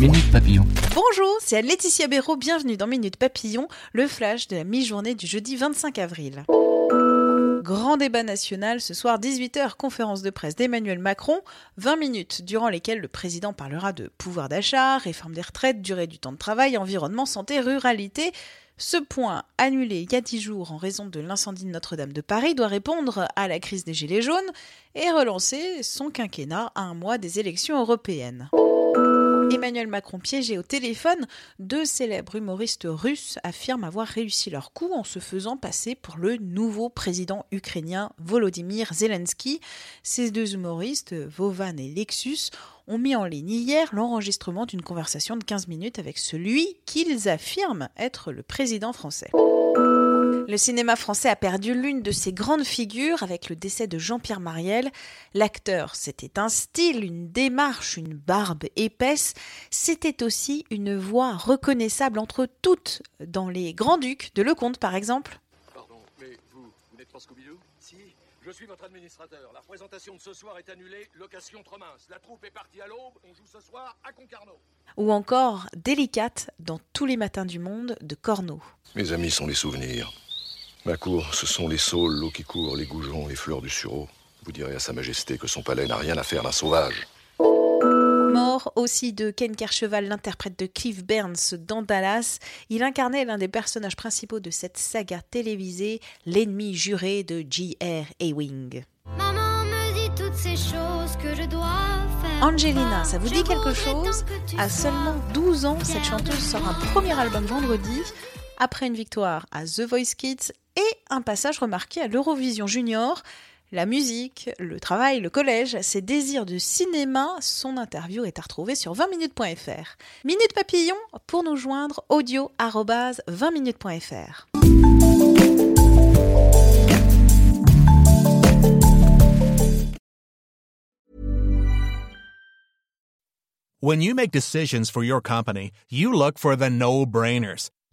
Minute Papillon. Bonjour, c'est Laetitia Béraud, bienvenue dans Minute Papillon, le flash de la mi-journée du jeudi 25 avril. Grand débat national ce soir 18h, conférence de presse d'Emmanuel Macron, 20 minutes durant lesquelles le président parlera de pouvoir d'achat, réforme des retraites, durée du temps de travail, environnement, santé, ruralité. Ce point, annulé il y a 10 jours en raison de l'incendie de Notre-Dame de Paris, doit répondre à la crise des Gilets jaunes et relancer son quinquennat à un mois des élections européennes. Emmanuel Macron piégé au téléphone, deux célèbres humoristes russes affirment avoir réussi leur coup en se faisant passer pour le nouveau président ukrainien Volodymyr Zelensky. Ces deux humoristes, Vovan et Lexus, ont mis en ligne hier l'enregistrement d'une conversation de 15 minutes avec celui qu'ils affirment être le président français. Le cinéma français a perdu l'une de ses grandes figures avec le décès de Jean-Pierre Mariel. L'acteur, c'était un style, une démarche, une barbe épaisse. C'était aussi une voix reconnaissable entre toutes dans Les Grands-Ducs de Lecomte, par exemple. Pardon, mais vous, vous n'êtes pas Scooby-Doo? Si, je suis votre administrateur. La représentation de ce soir est annulée, location trop mince. La troupe est partie à l'aube, on joue ce soir à Concarneau. Ou encore Délicate dans Tous les matins du monde de Corneau. Mes amis sont les souvenirs. Ma cour, ce sont les saules, l'eau qui court, les goujons, les fleurs du sureau. Vous direz à Sa Majesté que son palais n'a rien à faire d'un sauvage. Mort aussi de Ken Kercheval, l'interprète de Cliff Burns dans Dallas. Il incarnait l'un des personnages principaux de cette saga télévisée, l'ennemi juré de J.R. Ewing. Maman me dit toutes ces choses que je dois faire. Angelina, ça vous dit quelque chose? À seulement 12 ans, cette chanteuse sort un premier album vendredi, après une victoire à The Voice Kids un passage remarqué à l'Eurovision Junior. La musique, le travail, le collège, ses désirs de cinéma, son interview est à retrouver sur 20minutes.fr. Minute Papillon, pour nous joindre, audio 20minutes.fr. When you make decisions for your company, you look for the no-brainers.